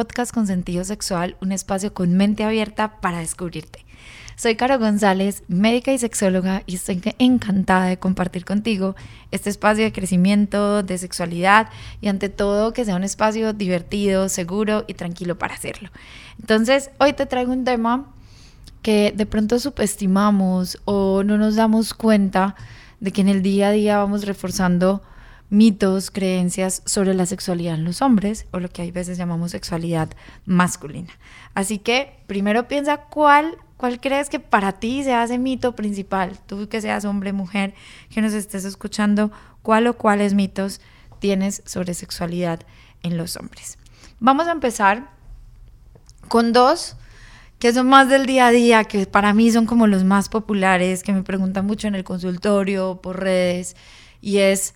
Podcast con sentido sexual, un espacio con mente abierta para descubrirte. Soy Caro González, médica y sexóloga, y estoy encantada de compartir contigo este espacio de crecimiento, de sexualidad y ante todo que sea un espacio divertido, seguro y tranquilo para hacerlo. Entonces, hoy te traigo un tema que de pronto subestimamos o no nos damos cuenta de que en el día a día vamos reforzando mitos, creencias sobre la sexualidad en los hombres o lo que hay veces llamamos sexualidad masculina. Así que primero piensa cuál ¿Cuál crees que para ti sea ese mito principal? Tú que seas hombre, mujer, que nos estés escuchando, ¿cuál o cuáles mitos tienes sobre sexualidad en los hombres? Vamos a empezar con dos que son más del día a día, que para mí son como los más populares, que me preguntan mucho en el consultorio, por redes, y es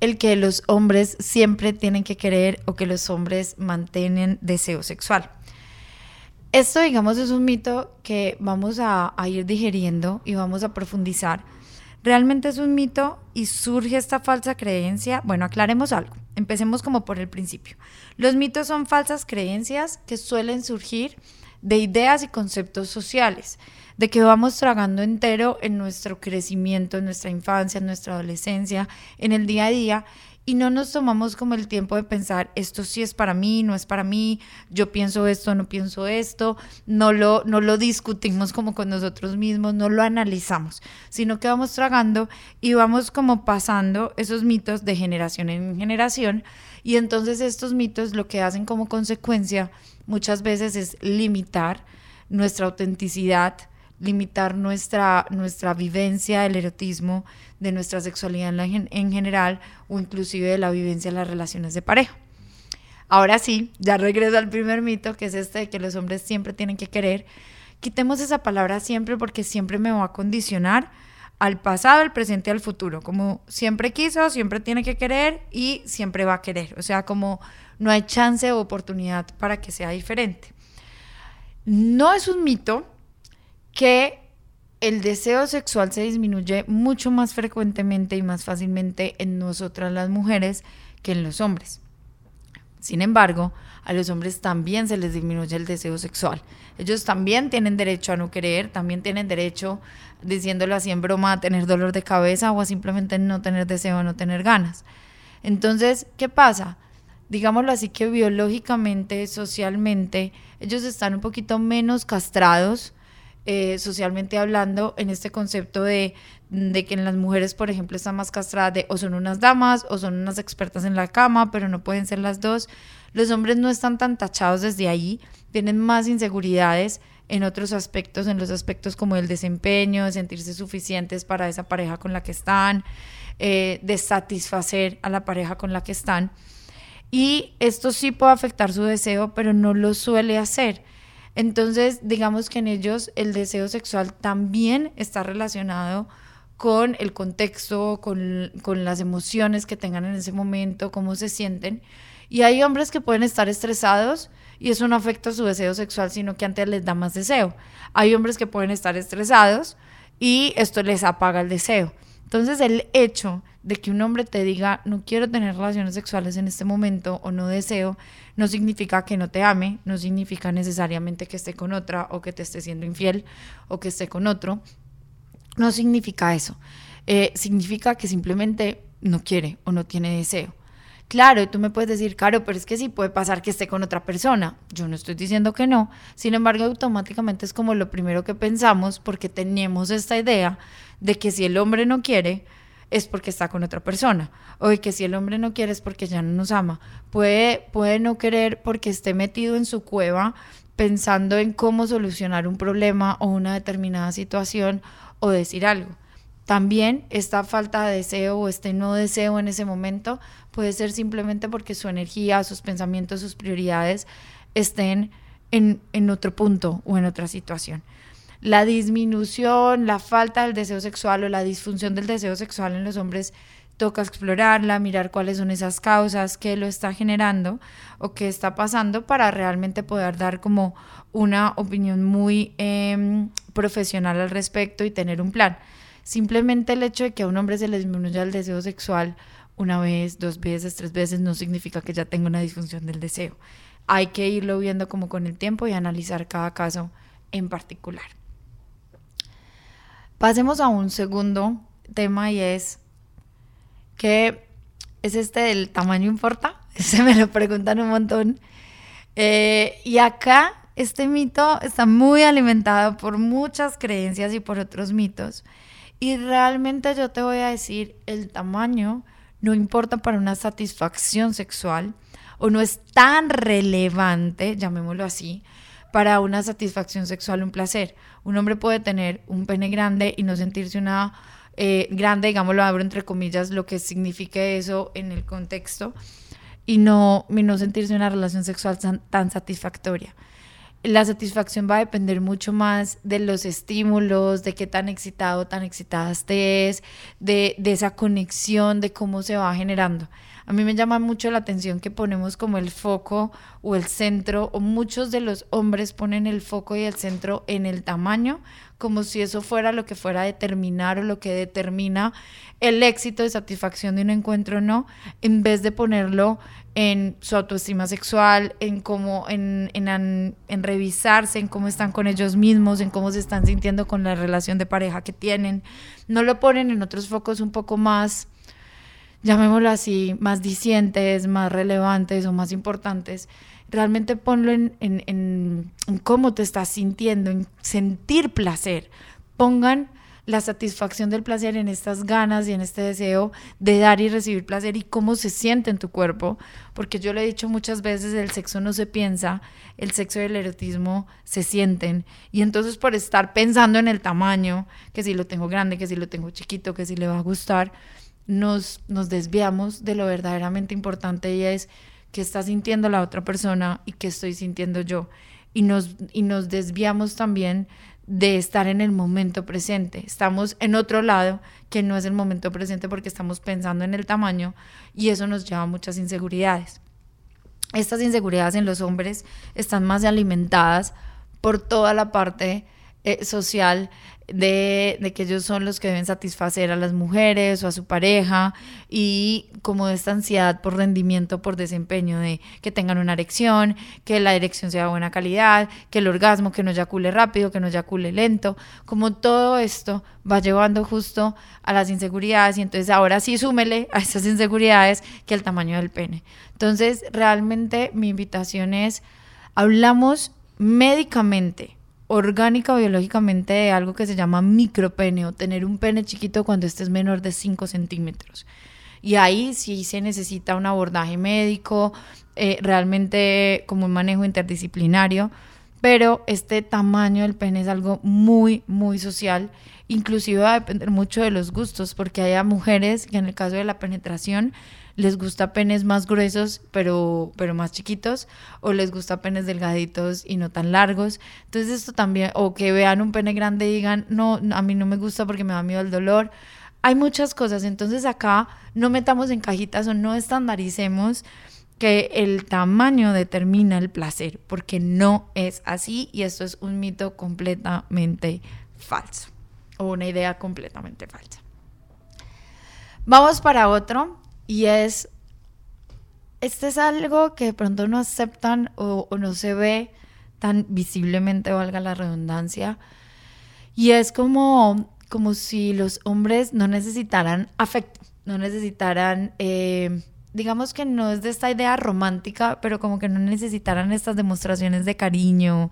el que los hombres siempre tienen que querer o que los hombres mantienen deseo sexual. Esto, digamos, es un mito que vamos a, ir digeriendo y vamos a profundizar. ¿Realmente es un mito y surge esta falsa creencia? Bueno, aclaremos algo. Empecemos como por el principio. Los mitos son falsas creencias que suelen surgir de ideas y conceptos sociales, de que vamos tragando entero en nuestro crecimiento, en nuestra infancia, en nuestra adolescencia, en el día a día, y no nos tomamos como el tiempo de pensar, esto sí es para mí, no es para mí, yo pienso esto, no pienso esto, no lo, no lo discutimos como con nosotros mismos, no lo analizamos, sino que vamos tragando y vamos como pasando esos mitos de generación en generación y entonces estos mitos lo que hacen como consecuencia muchas veces es limitar nuestra autenticidad, limitar nuestra, nuestra vivencia del erotismo, de nuestra sexualidad en, en, general o inclusive de la vivencia de las relaciones de pareja. Ahora sí, ya regreso al primer mito, que es este de que los hombres siempre tienen que querer. Quitemos esa palabra siempre porque siempre me va a condicionar al pasado, al presente y al futuro. Como siempre quiso, siempre tiene que querer y siempre va a querer. O sea, como no hay chance o oportunidad para que sea diferente. No es un mito, que el deseo sexual se disminuye mucho más frecuentemente y más fácilmente en nosotras las mujeres que en los hombres. Sin embargo, a los hombres también se les disminuye el deseo sexual. Ellos también tienen derecho a no querer, también tienen derecho, diciéndolo así en broma, a tener dolor de cabeza o a simplemente no tener deseo, no tener ganas. Entonces, ¿qué pasa? Digámoslo así que biológicamente, socialmente, ellos están un poquito menos castrados, eh, socialmente hablando en este concepto de, de, que en las mujeres, por ejemplo, están más castradas de o son unas damas o son unas expertas en la cama, pero no pueden ser las dos. Los hombres no están tan tachados desde ahí, tienen más inseguridades en otros aspectos, en los aspectos como el desempeño, de sentirse suficientes para esa pareja con la que están, eh, de satisfacer a la pareja con la que están. Y esto sí puede afectar su deseo, pero no lo suele hacer. Entonces, digamos que en ellos el deseo sexual también está relacionado con el contexto, con, las emociones que tengan en ese momento, cómo se sienten. Y hay hombres que pueden estar estresados y eso no afecta su deseo sexual, sino que antes les da más deseo. Hay hombres que pueden estar estresados y esto les apaga el deseo. Entonces el hecho de que un hombre te diga no quiero tener relaciones sexuales en este momento o no deseo, no significa que no te ame, no significa necesariamente que esté con otra o que te esté siendo infiel o que esté con otro. No significa eso. Eh, significa que simplemente no quiere o no tiene deseo. Claro, tú me puedes decir, Caro, pero es que sí puede pasar que esté con otra persona. Yo no estoy diciendo que no. Sin embargo, automáticamente es como lo primero que pensamos porque tenemos esta idea de que si el hombre no quiere, es porque está con otra persona. O de que si el hombre no quiere es porque ya no nos ama. Puede, puede no querer porque esté metido en su cueva pensando en cómo solucionar un problema o una determinada situación o decir algo. también esta falta de deseo o este no deseo en ese momento puede ser simplemente porque su energía, sus pensamientos, sus prioridades estén en, en otro punto o en otra situación la disminución, la falta del deseo sexual o la disfunción del deseo sexual en los hombres toca explorarla, mirar cuáles son esas causas, qué lo está generando o qué está pasando para realmente poder dar como una opinión muy em, profesional al respecto y tener un plan. Simplemente el hecho de que a un hombre se le disminuya el deseo sexual una vez, dos veces, tres veces, no significa que ya tenga una disfunción del deseo. Hay que irlo viendo como con el tiempo y analizar cada caso en particular. Pasemos a un segundo tema y es que es este del tamaño importa. Se me lo preguntan un montón. Eh, y acá este mito está muy alimentado por muchas creencias y por otros mitos. Y realmente yo te voy a decir, el tamaño no importa para una satisfacción sexual o no es tan relevante, llamémoslo así, para una satisfacción sexual, un placer. Un hombre puede tener un pene grande y no sentirse una eh, grande, digámoslo, abro entre comillas, lo que signifique eso en el contexto, y no, no sentirse una relación sexual tan, satisfactoria. La satisfacción va a depender mucho más de los estímulos, de qué tan excitado, tan excitada estés, de, de esa conexión, de cómo se va generando. A mí me llama mucho la atención que ponemos como el foco o el centro, o muchos de los hombres ponen el foco y el centro en el tamaño, como si eso fuera lo que fuera a determinar o lo que determina el éxito de satisfacción de un encuentro o no, en vez de ponerlo en su autoestima sexual, en cómo, en, en, en, revisarse, en cómo están con ellos mismos, en cómo se están sintiendo con la relación de pareja que tienen. No lo ponen en otros focos un poco más llamémoslo así, más dicientes, más relevantes o más importantes, realmente ponlo en, en, cómo te estás sintiendo, en sentir placer. Pongan la satisfacción del placer en estas ganas y en este deseo de dar y recibir placer y cómo se siente en tu cuerpo, porque yo lo he dicho muchas veces, el sexo no se piensa, el sexo y el erotismo se sienten, y entonces por estar pensando en el tamaño, que si lo tengo grande, que si lo tengo chiquito, que si le va a gustar, nos, nos desviamos de lo verdaderamente importante y es que está sintiendo la otra persona y que estoy sintiendo yo. Y nos, y nos desviamos también de estar en el momento presente. Estamos en otro lado que no es el momento presente porque estamos pensando en el tamaño y eso nos lleva a muchas inseguridades. Estas inseguridades en los hombres están más alimentadas por toda la parte eh, social de, que ellos son los que deben satisfacer a las mujeres o a su pareja y como de esta ansiedad por rendimiento, por desempeño, de que tengan una erección, que la erección sea de buena calidad, que el orgasmo, que no eyacule rápido, que no eyacule lento, como todo esto va llevando justo a las inseguridades y entonces ahora sí súmele a esas inseguridades que el tamaño del pene. Entonces realmente mi invitación es, hablamos médicamente orgánica biológicamente de algo que se llama micropene o tener un pene chiquito cuando estés menor de 5 centímetros. Y ahí sí se necesita un abordaje médico, eh, realmente como un manejo interdisciplinario, pero este tamaño del pene es algo muy, muy social. Inclusive va a depender mucho de los gustos, porque hay mujeres que en el caso de la penetración les gusta penes más gruesos pero, pero más chiquitos o les gusta penes delgaditos y no tan largos. Entonces esto también, o que vean un pene grande y digan, no, a mí no me gusta porque me da miedo el dolor. Hay muchas cosas, entonces acá no metamos en cajitas o no estandaricemos que el tamaño determina el placer, porque no es así y esto es un mito completamente falso o una idea completamente falsa. Vamos para otro y es, este es algo que de pronto no aceptan o, no se ve tan visiblemente, valga la redundancia. Y es como, como si los hombres no necesitaran afecto, no necesitaran, eh, digamos que no es de esta idea romántica, pero como que no necesitaran estas demostraciones de cariño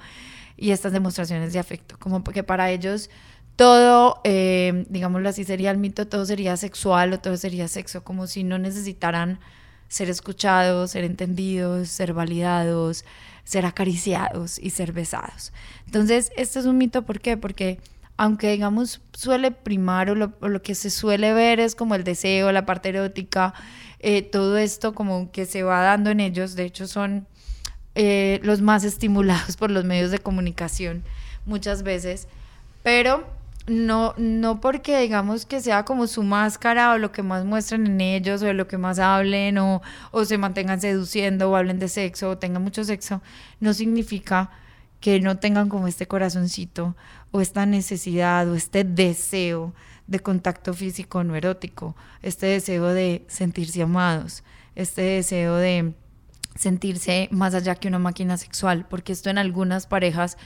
y estas demostraciones de afecto, como que para ellos todo, eh, digámoslo así, sería el mito, todo sería sexual o todo sería sexo, como si no necesitaran ser escuchados, ser entendidos, ser validados, ser acariciados y ser besados. Entonces, esto es un mito, ¿por qué? Porque aunque digamos suele primar o lo, que se suele ver es como el deseo, la parte erótica, eh, todo esto como que se va dando en ellos, de hecho son eh, los más estimulados por los medios de comunicación muchas veces, pero no, no porque digamos que sea como su máscara o lo que más muestren en ellos o lo que más hablen o, o se mantengan seduciendo o hablen de sexo o tengan mucho sexo, no significa que no tengan como este corazoncito o esta necesidad o este deseo de contacto físico no erótico, este deseo de sentirse amados, este deseo de sentirse más allá que una máquina sexual, porque esto en algunas parejas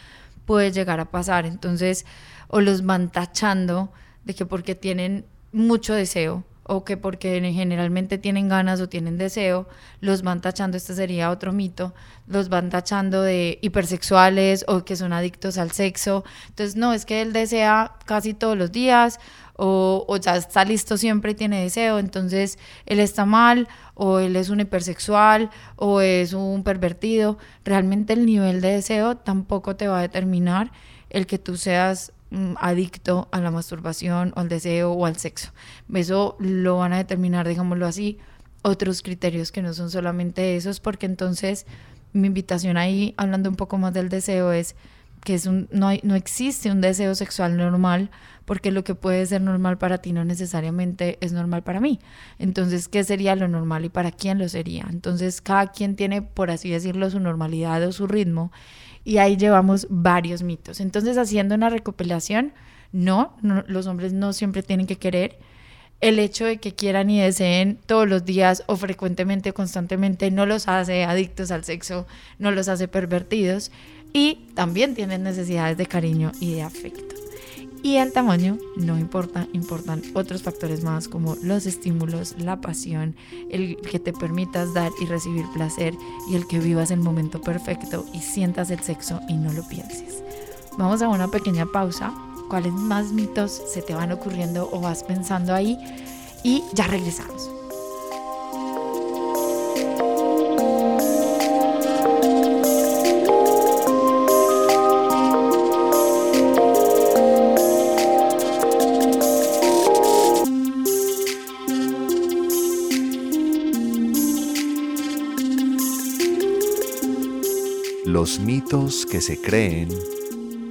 puede llegar a pasar. Entonces, o los van tachando de que porque tienen mucho deseo o que porque generalmente tienen ganas o tienen deseo, los van tachando, este sería otro mito, los van tachando de hipersexuales o que son adictos al sexo. Entonces, no, es que él desea casi todos los días o, o ya está listo siempre y tiene deseo, entonces él está mal o él es un hipersexual o es un pervertido. Realmente el nivel de deseo tampoco te va a determinar el que tú seas Mm, adicto a la masturbación o al deseo o al sexo. Eso lo van a determinar, digámoslo así, otros criterios que no son solamente esos, porque entonces mi invitación ahí, hablando un poco más del deseo, es que es un, no, no existe un deseo sexual normal, porque lo que puede ser normal para ti no necesariamente es normal para mí. Entonces, ¿qué sería lo normal y para quién lo sería? Entonces, cada quien tiene, por así decirlo, su normalidad o su ritmo y ahí llevamos varios mitos. Entonces, haciendo una recopilación, no, los hombres no siempre tienen que querer. El hecho de que quieran y deseen todos los días o frecuentemente, constantemente, no los hace adictos al sexo, no los hace pervertidos y también tienen necesidades de cariño y de afecto. Y el tamaño no importa, importan otros factores más como los estímulos, la pasión, el que te permitas dar y recibir placer y el que vivas el momento perfecto y sientas el sexo y no lo pienses. Vamos a una pequeña pausa. ¿Cuáles más mitos se te van ocurriendo o vas pensando ahí? Y ya regresamos. Los mitos que se creen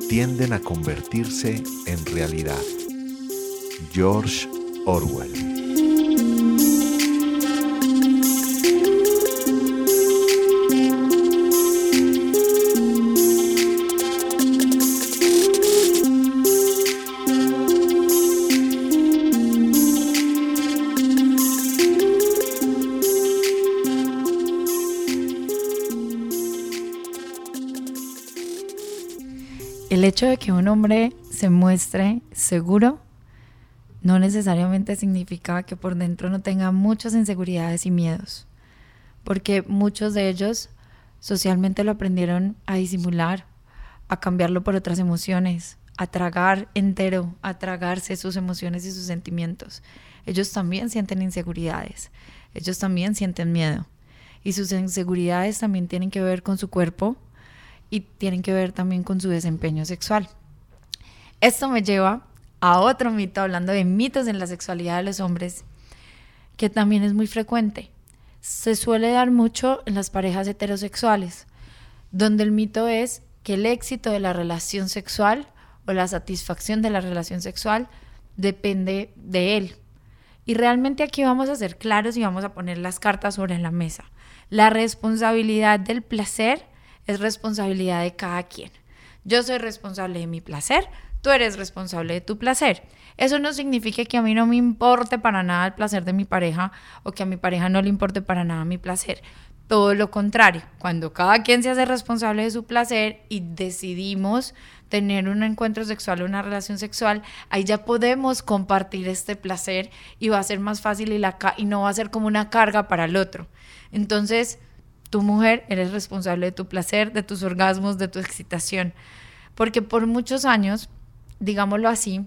tienden a convertirse en realidad. George Orwell hecho de que un hombre se muestre seguro no necesariamente significa que por dentro no tenga muchas inseguridades y miedos, porque muchos de ellos socialmente lo aprendieron a disimular, a cambiarlo por otras emociones, a tragar entero, a tragarse sus emociones y sus sentimientos. Ellos también sienten inseguridades, ellos también sienten miedo y sus inseguridades también tienen que ver con su cuerpo, y tienen que ver también con su desempeño sexual. Esto me lleva a otro mito, hablando de mitos en la sexualidad de los hombres, que también es muy frecuente. Se suele dar mucho en las parejas heterosexuales, donde el mito es que el éxito de la relación sexual o la satisfacción de la relación sexual depende de él. Y realmente aquí vamos a ser claros y vamos a poner las cartas sobre la mesa. La responsabilidad del placer es responsabilidad de cada quien. Yo soy responsable de mi placer, tú eres responsable de tu placer. Eso no significa que a mí no me importe para nada el placer de mi pareja o que a mi pareja no le importe para nada mi placer. Todo lo contrario, cuando cada quien se hace responsable de su placer y decidimos tener un encuentro sexual o una relación sexual, ahí ya podemos compartir este placer y va a ser más fácil y, y no va a ser como una carga para el otro. Entonces, tu mujer, eres responsable de tu placer, de tus orgasmos, de tu excitación. Porque por muchos años, digámoslo así,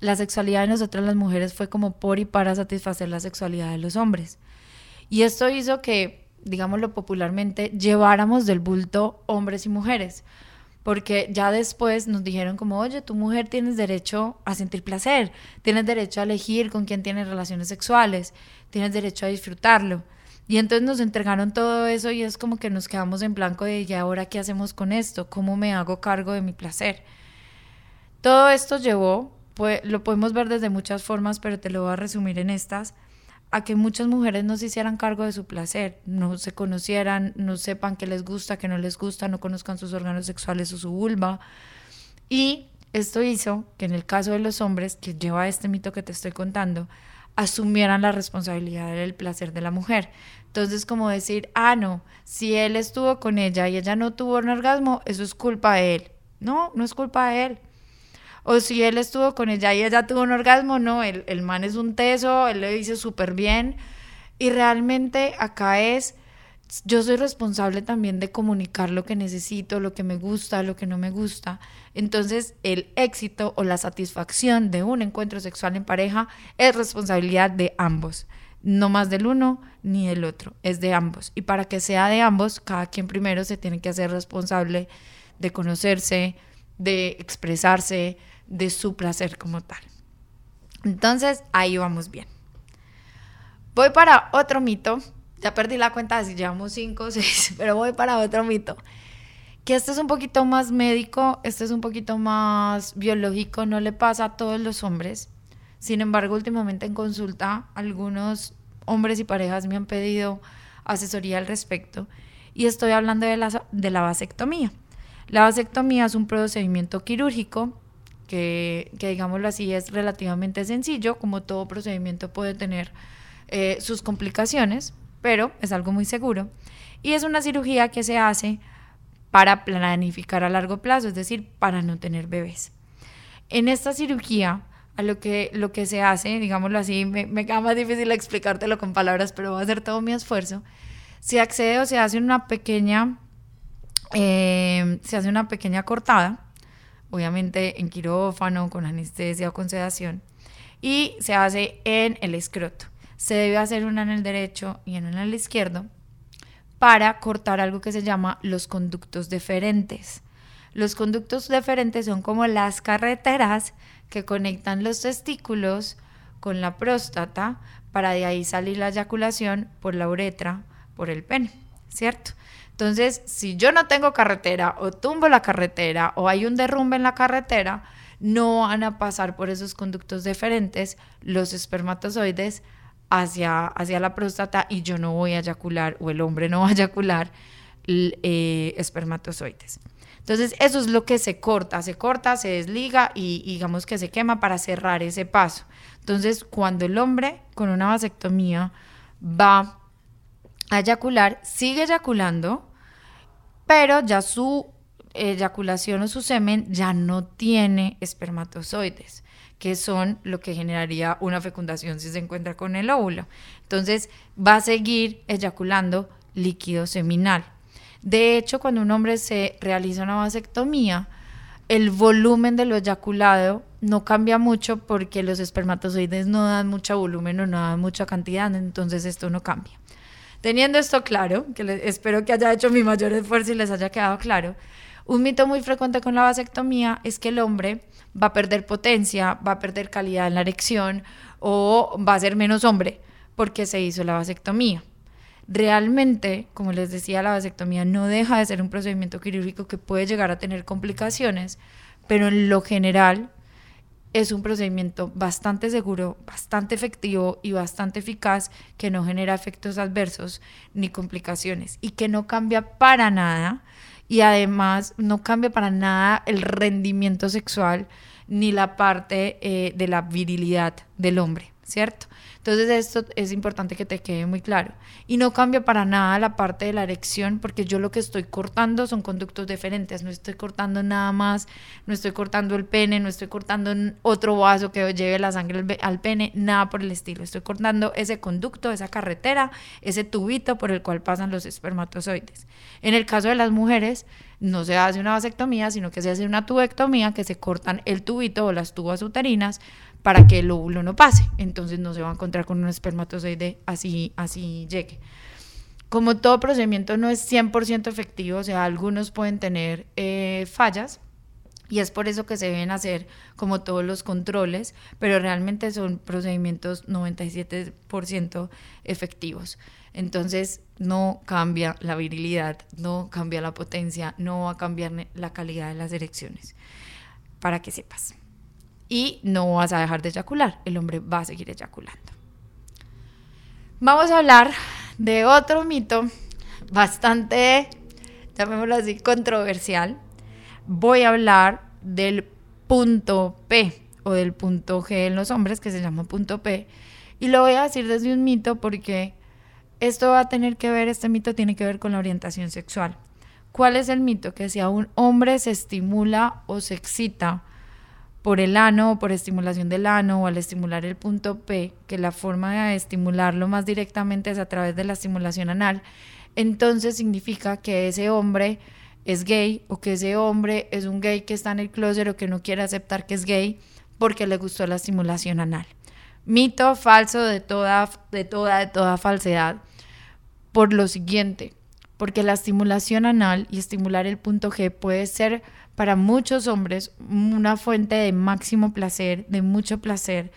la sexualidad de nosotras las mujeres fue como por y para satisfacer la sexualidad de los hombres. Y esto hizo que, digámoslo popularmente, lleváramos del bulto hombres y mujeres. porque ya después nos dijeron como, oye, tu mujer tienes derecho a sentir placer, tienes derecho a elegir con quién tienes relaciones sexuales, tienes derecho a disfrutarlo. Y entonces nos entregaron todo eso y es como que nos quedamos en blanco de, ¿y ahora qué hacemos con esto? ¿Cómo me hago cargo de mi placer? Todo esto llevó, pues, lo podemos ver desde muchas formas, pero te lo voy a resumir en estas, a que muchas mujeres no se hicieran cargo de su placer, no se conocieran, no sepan qué les gusta, qué no les gusta, no conozcan sus órganos sexuales o su vulva. Y esto hizo que en el caso de los hombres, que lleva este mito que te estoy contando, asumieran la responsabilidad del placer de la mujer. Entonces, como decir, ah, no, si él estuvo con ella y ella no tuvo un orgasmo, eso es culpa de él. No, no es culpa de él. O si él estuvo con ella y ella tuvo un orgasmo, no, el, el man es un teso, él le dice súper bien. Y realmente acá es, yo soy responsable también de comunicar lo que necesito, lo que me gusta, lo que no me gusta. Entonces, el éxito o la satisfacción de un encuentro sexual en pareja es responsabilidad de ambos no más del uno ni del otro, es de ambos. Y para que sea de ambos, cada quien primero se tiene que hacer responsable de conocerse, de expresarse, de su placer como tal. Entonces, ahí vamos bien. Voy para otro mito. Ya perdí la cuenta de si llevamos cinco o seis, pero voy para otro mito. Que este es un poquito más médico, este es un poquito más biológico, no le pasa a todos los hombres. Sin embargo, últimamente en consulta, algunos hombres y parejas me han pedido asesoría al respecto y estoy hablando de la, de la vasectomía. La vasectomía es un procedimiento quirúrgico que, que, digámoslo así, es relativamente sencillo, como todo procedimiento puede tener eh, sus complicaciones, pero es algo muy seguro. Y es una cirugía que se hace para planificar a largo plazo, es decir, para no tener bebés. En esta cirugía a lo que, lo que se hace, digámoslo así, me, me queda más difícil explicártelo con palabras, pero voy a hacer todo mi esfuerzo. Se accede o se hace una pequeña, eh, se hace una pequeña cortada, obviamente en quirófano, con anestesia o con sedación, y se hace en el escroto. Se debe hacer una en el derecho y una en el izquierdo para cortar algo que se llama los conductos deferentes. Los conductos deferentes son como las carreteras que conectan los testículos con la próstata para de ahí salir la eyaculación por la uretra, por el pene, ¿cierto? Entonces, si yo no tengo carretera o tumbo la carretera o hay un derrumbe en la carretera, no van a pasar por esos conductos deferentes los espermatozoides hacia, hacia la próstata y yo no voy a eyacular o el hombre no va a eyacular eh, espermatozoides. Entonces, eso es lo que se corta, se corta, se desliga y, digamos que se quema para cerrar ese paso. Entonces, cuando el hombre con una vasectomía va a eyacular, sigue eyaculando, pero ya su eyaculación o su semen ya no tiene espermatozoides, que son lo que generaría una fecundación si se encuentra con el óvulo. Entonces, va a seguir eyaculando líquido seminal. De hecho, cuando un hombre se realiza una vasectomía, el volumen de lo eyaculado no cambia mucho porque los espermatozoides no dan mucho volumen o no dan mucha cantidad, entonces esto no cambia. Teniendo esto claro, que espero que haya hecho mi mayor esfuerzo y les haya quedado claro, un mito muy frecuente con la vasectomía es que el hombre va a perder potencia, va a perder calidad en la erección o va a ser menos hombre porque se hizo la vasectomía. Realmente, como les decía, la vasectomía no deja de ser un procedimiento quirúrgico que puede llegar a tener complicaciones, pero en lo general es un procedimiento bastante seguro, bastante efectivo y bastante eficaz que no genera efectos adversos ni complicaciones y que no cambia para nada y además no cambia para nada el rendimiento sexual ni la parte eh, de la virilidad del hombre, ¿cierto? Entonces esto es importante que te quede muy claro. Y no cambia para nada la parte de la erección porque yo lo que estoy cortando son conductos diferentes. No estoy cortando nada más, no estoy cortando el pene, no estoy cortando otro vaso que lleve la sangre al pene, nada por el estilo. Estoy cortando ese conducto, esa carretera, ese tubito por el cual pasan los espermatozoides. En el caso de las mujeres, no se hace una vasectomía, sino que se hace una tubectomía, que se cortan el tubito o las tubas uterinas para que el óvulo no pase. Entonces no se va a encontrar con un espermatozoide así, así llegue. Como todo procedimiento no es 100% efectivo, o sea, algunos pueden tener eh, fallas, y es por eso que se deben hacer como todos los controles, pero realmente son procedimientos 97% efectivos. Entonces no cambia la virilidad, no cambia la potencia, no va a cambiar la calidad de las erecciones, para que sepas. Y no vas a dejar de eyacular, el hombre va a seguir eyaculando. Vamos a hablar de otro mito bastante, llamémoslo así, controversial. Voy a hablar del punto P o del punto G en los hombres, que se llama punto P. Y lo voy a decir desde un mito porque esto va a tener que ver, este mito tiene que ver con la orientación sexual. ¿Cuál es el mito? Que si a un hombre se estimula o se excita por el ano o por estimulación del ano o al estimular el punto P, que la forma de estimularlo más directamente es a través de la estimulación anal, entonces significa que ese hombre es gay o que ese hombre es un gay que está en el closet o que no quiere aceptar que es gay porque le gustó la estimulación anal. Mito falso de toda, de toda, de toda falsedad. Por lo siguiente, porque la estimulación anal y estimular el punto G puede ser para muchos hombres una fuente de máximo placer, de mucho placer,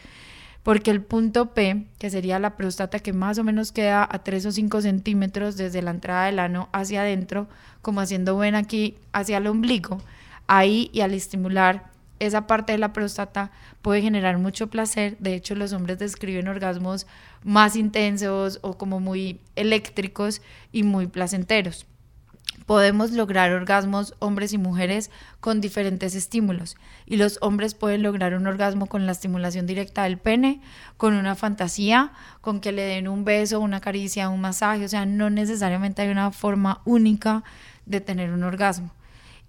porque el punto P, que sería la próstata que más o menos queda a 3 o 5 centímetros desde la entrada del ano hacia adentro, como haciendo ven aquí hacia el ombligo, ahí y al estimular esa parte de la próstata puede generar mucho placer. De hecho, los hombres describen orgasmos más intensos o como muy eléctricos y muy placenteros. Podemos lograr orgasmos hombres y mujeres con diferentes estímulos y los hombres pueden lograr un orgasmo con la estimulación directa del pene, con una fantasía, con que le den un beso, una caricia, un masaje, o sea, no necesariamente hay una forma única de tener un orgasmo.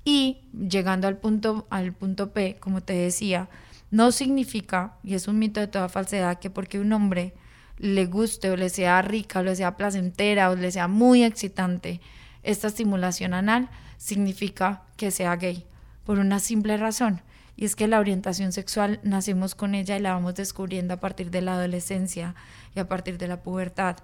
Y llegando al punto, al punto P, como te decía, no significa, y es un mito de toda falsedad, que porque un hombre le guste o le sea rica o le sea placentera o le sea muy excitante esta estimulación anal, significa que sea gay, por una simple razón. Y es que la orientación sexual nacemos con ella y la vamos descubriendo a partir de la adolescencia y a partir de la pubertad.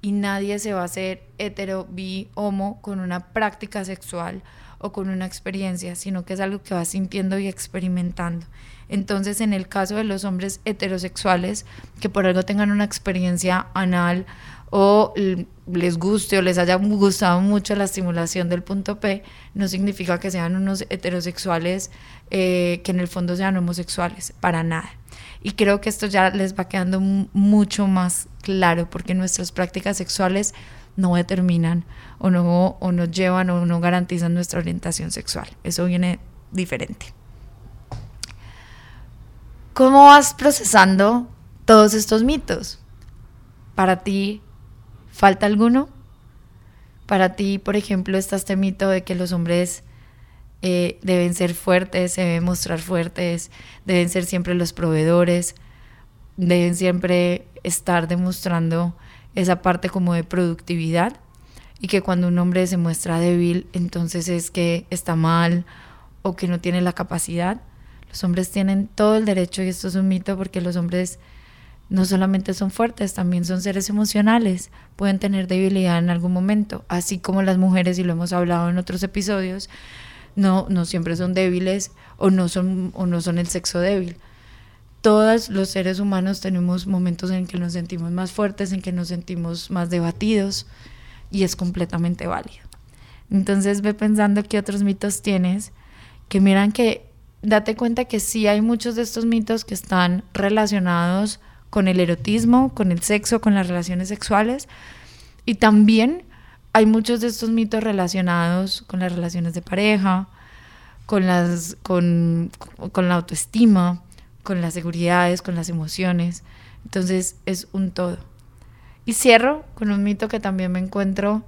Y nadie se va a hacer hetero, bi, homo con una práctica sexual o con una experiencia, sino que es algo que va sintiendo y experimentando. Entonces, en el caso de los hombres heterosexuales que por algo tengan una experiencia anal o les guste o les haya gustado mucho la estimulación del punto P, no significa que sean unos heterosexuales eh, que en el fondo sean homosexuales, para nada. Y creo que esto ya les va quedando mucho más claro porque nuestras prácticas sexuales no determinan o no, o no llevan o no garantizan nuestra orientación sexual. Eso viene diferente. ¿Cómo vas procesando todos estos mitos? ¿Para ti falta alguno? Para ti, por ejemplo, está este mito de que los hombres eh, deben ser fuertes, se deben mostrar fuertes, deben ser siempre los proveedores, deben siempre estar demostrando esa parte como de productividad y que cuando un hombre se muestra débil, entonces es que está mal o que no tiene la capacidad. Los hombres tienen todo el derecho, y esto es un mito porque los hombres no solamente son fuertes, también son seres emocionales, pueden tener debilidad en algún momento, así como las mujeres, y lo hemos hablado en otros episodios, no, no siempre son débiles o no son, o no son el sexo débil todos los seres humanos tenemos momentos en que nos sentimos más fuertes, en que nos sentimos más debatidos y es completamente válido. Entonces ve pensando qué otros mitos tienes, que miran que date cuenta que sí hay muchos de estos mitos que están relacionados con el erotismo, con el sexo, con las relaciones sexuales y también hay muchos de estos mitos relacionados con las relaciones de pareja, con, las, con, con la autoestima, con las seguridades, con las emociones. Entonces es un todo. Y cierro con un mito que también me encuentro,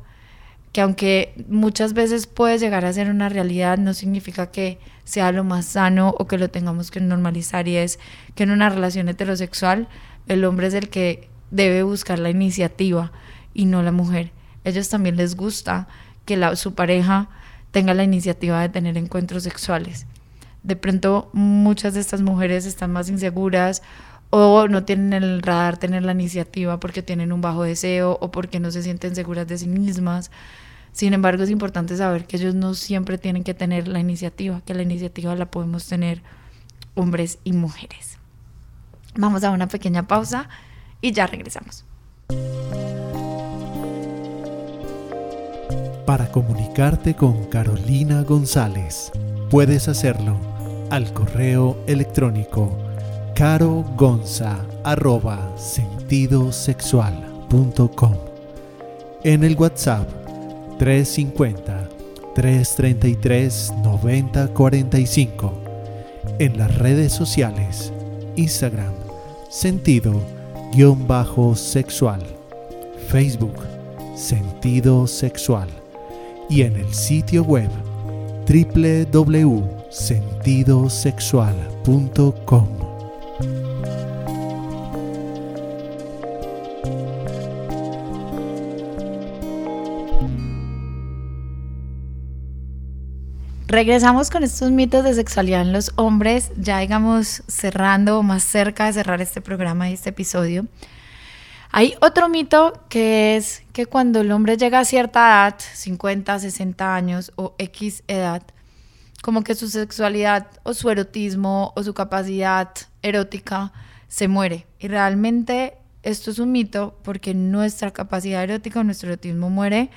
que aunque muchas veces puede llegar a ser una realidad, no significa que sea lo más sano o que lo tengamos que normalizar y es que en una relación heterosexual el hombre es el que debe buscar la iniciativa y no la mujer. Ellos también les gusta que su pareja tenga la iniciativa de tener encuentros sexuales de pronto muchas de estas mujeres están más inseguras o no tienen el radar tener la iniciativa porque tienen un bajo deseo o porque no se sienten seguras de sí mismas. Sin embargo, es importante saber que ellos no siempre tienen que tener la iniciativa, que la iniciativa la podemos tener hombres y mujeres. Vamos a una pequeña pausa y ya regresamos. Para comunicarte con Carolina González, puedes hacerlo al correo electrónico carogonsasentidosexual.com en el WhatsApp 350 333 9045 en las redes sociales Instagram sentido-sexual Facebook sentido sexual. Y en el sitio web www.sentidosexual.com. Regresamos con estos mitos de sexualidad en los hombres, ya digamos cerrando o más cerca de cerrar este programa y este episodio. Hay otro mito que es que cuando el hombre llega a cierta edad, 50, 60 años o X edad, como que su sexualidad o su erotismo o su capacidad erótica se muere. Y realmente esto es un mito porque nuestra capacidad erótica o nuestro erotismo muere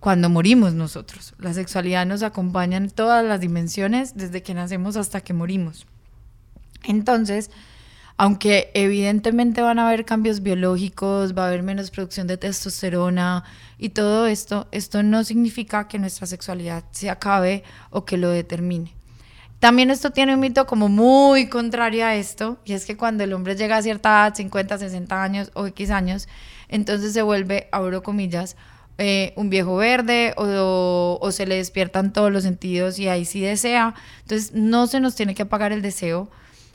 cuando morimos nosotros. La sexualidad nos acompaña en todas las dimensiones, desde que nacemos hasta que morimos. Entonces, aunque evidentemente van a haber cambios biológicos, va a haber menos producción de testosterona y todo esto, esto no significa que nuestra sexualidad se acabe o que lo determine. También esto tiene un mito como muy contrario a esto, y es que cuando el hombre llega a cierta edad, 50, 60 años o X años, entonces se vuelve, abro comillas, eh, un viejo verde o, o se le despiertan todos los sentidos y ahí sí desea. Entonces no se nos tiene que apagar el deseo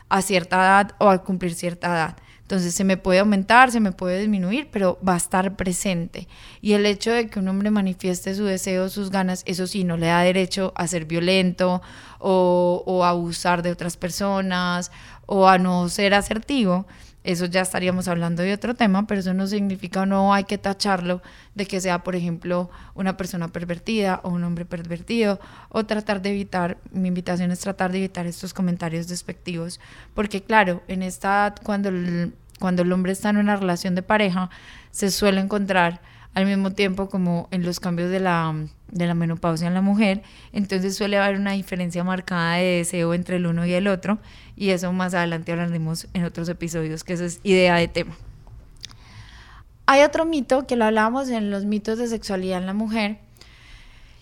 a cierta edad o al cumplir cierta edad. Entonces se me puede aumentar, se me puede disminuir, pero va a estar presente. Y el hecho de que un hombre manifieste su deseo, sus ganas, eso sí, no le da derecho a ser violento o, o abusar de otras personas o a no ser asertivo eso ya estaríamos hablando de otro tema, pero eso no significa no hay que tacharlo de que sea, por ejemplo, una persona pervertida o un hombre pervertido, o tratar de evitar, mi invitación es tratar de evitar estos comentarios despectivos, porque claro, en esta cuando el, cuando el hombre está en una relación de pareja, se suele encontrar al mismo tiempo como en los cambios de la, de la menopausia en la mujer, entonces suele haber una diferencia marcada de deseo entre el uno y el otro, y eso más adelante hablaremos en otros episodios, que eso es idea de tema. Hay otro mito que lo hablábamos en los mitos de sexualidad en la mujer,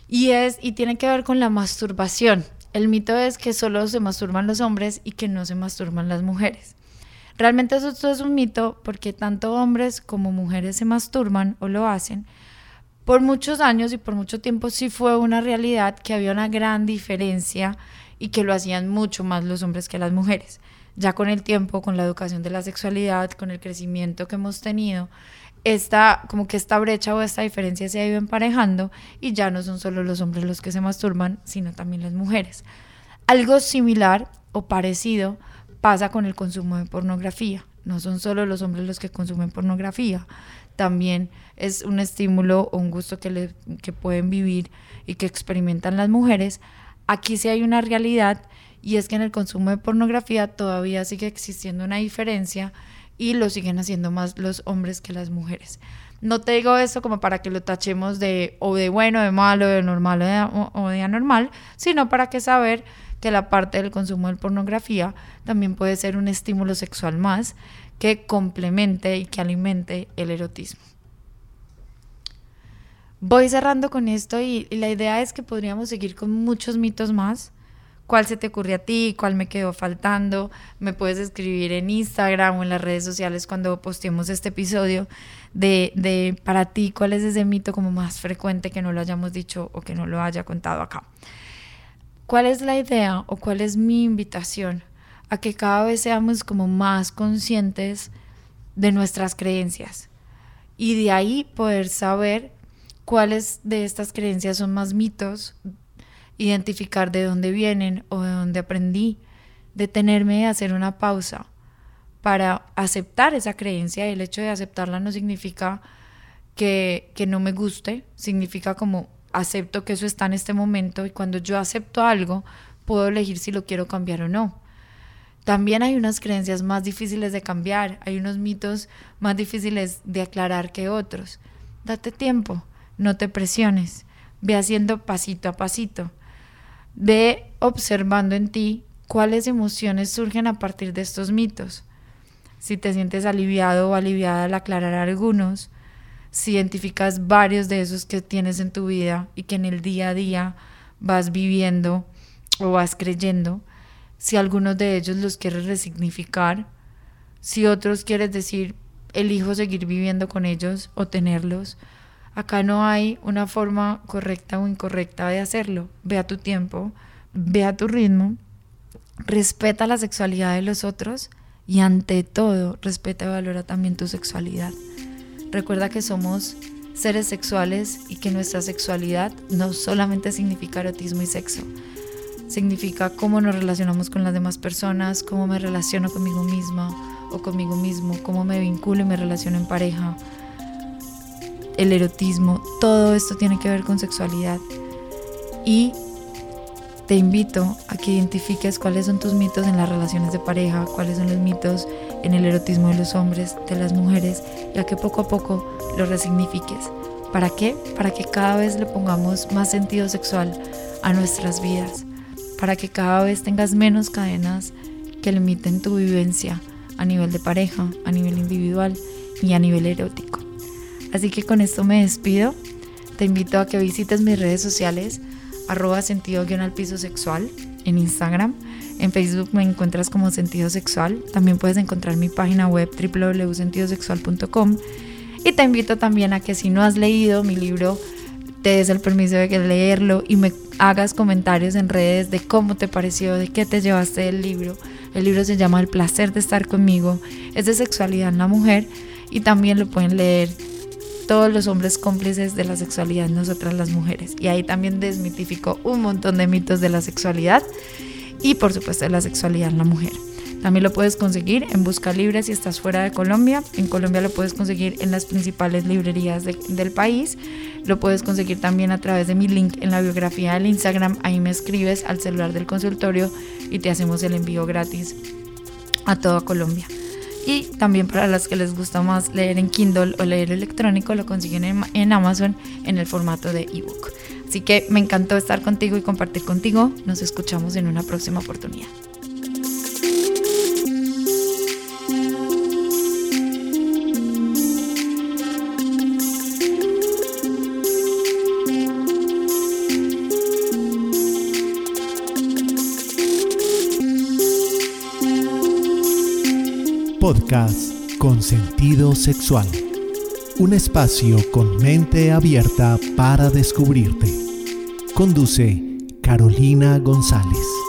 y es y tiene que ver con la masturbación. El mito es que solo se masturban los hombres y que no se masturban las mujeres. Realmente eso es un mito porque tanto hombres como mujeres se masturban o lo hacen. Por muchos años y por mucho tiempo sí fue una realidad que había una gran diferencia y que lo hacían mucho más los hombres que las mujeres. Ya con el tiempo, con la educación de la sexualidad, con el crecimiento que hemos tenido, esta, como que esta brecha o esta diferencia se ha ido emparejando y ya no son solo los hombres los que se masturban, sino también las mujeres. Algo similar o parecido pasa con el consumo de pornografía. No son solo los hombres los que consumen pornografía, también es un estímulo o un gusto que, le, que pueden vivir y que experimentan las mujeres. Aquí sí hay una realidad y es que en el consumo de pornografía todavía sigue existiendo una diferencia y lo siguen haciendo más los hombres que las mujeres. No te digo esto como para que lo tachemos de o de bueno, de malo, de normal o o de anormal, sino para que saber que la parte del consumo de pornografía también puede ser un estímulo sexual más que complemente y que alimente el erotismo. Voy cerrando con esto y, la idea es que podríamos seguir con muchos mitos más. ¿Cuál se te ocurre a ti? ¿Cuál me quedó faltando? Me puedes escribir en Instagram o en las redes sociales cuando postemos este episodio de, de para ti cuál es ese mito como más frecuente que no lo hayamos dicho o que no lo haya contado acá. ¿Cuál es la idea o cuál es mi invitación? A que cada vez seamos como más conscientes de nuestras creencias y de ahí poder saber cuáles de estas creencias son más mitos, identificar de dónde vienen o de dónde aprendí, detenerme y hacer una pausa para aceptar esa creencia el hecho de aceptarla no significa que, que no me guste, significa como acepto que eso está en este momento y cuando yo acepto algo, puedo elegir si lo quiero cambiar o no. También hay unas creencias más difíciles de cambiar, hay unos mitos más difíciles de aclarar que otros. Date tiempo, no te presiones, ve haciendo pasito a pasito, ve observando en ti cuáles emociones surgen a partir de estos mitos. Si te sientes aliviado o aliviada al aclarar algunos, si identificas varios de esos que tienes en tu vida y que en el día a día vas viviendo o vas creyendo, si algunos de ellos los quieres resignificar, si otros quieres decir, elijo seguir viviendo con ellos o tenerlos, acá no hay una forma correcta o incorrecta de hacerlo. Ve a tu tiempo, ve a tu ritmo, respeta la sexualidad de los otros y ante todo respeta y valora también tu sexualidad. Recuerda que somos seres sexuales y que nuestra sexualidad no solamente significa erotismo y sexo, significa cómo nos relacionamos con las demás personas, cómo me relaciono conmigo misma o conmigo mismo, cómo me vinculo y me relaciono en pareja, el erotismo, todo esto tiene que ver con sexualidad. Y te invito a que identifiques cuáles son tus mitos en las relaciones de pareja, cuáles son los mitos en el erotismo de los hombres, de las mujeres, y a que poco a poco lo resignifiques. ¿Para qué? Para que cada vez le pongamos más sentido sexual a nuestras vidas, para que cada vez tengas menos cadenas que limiten tu vivencia a nivel de pareja, a nivel individual y a nivel erótico. Así que con esto me despido. Te invito a que visites mis redes sociales arroba sentido guion al piso sexual en Instagram. En Facebook me encuentras como Sentido Sexual. También puedes encontrar mi página web www.sentidosexual.com. Y te invito también a que si no has leído mi libro, te des el permiso de leerlo y me hagas comentarios en redes de cómo te pareció, de qué te llevaste del libro. El libro se llama El placer de estar conmigo. Es de sexualidad en la mujer y también lo pueden leer todos los hombres cómplices de la sexualidad, nosotras las mujeres. Y ahí también desmitificó un montón de mitos de la sexualidad y por supuesto la sexualidad en la mujer. También lo puedes conseguir en Busca Libre si estás fuera de Colombia. En Colombia lo puedes conseguir en las principales librerías del país. Lo puedes conseguir también a través de mi link en la biografía del Instagram. Ahí me escribes al celular del consultorio y te hacemos el envío gratis a toda Colombia. Y también para las que les gusta más leer en Kindle o leer electrónico, lo consiguen en, Amazon en el formato de ebook. Así que me encantó estar contigo y compartir contigo. Nos escuchamos en una próxima oportunidad. Podcast con sentido sexual. Un espacio con mente abierta para descubrirte. Conduce Carolina González.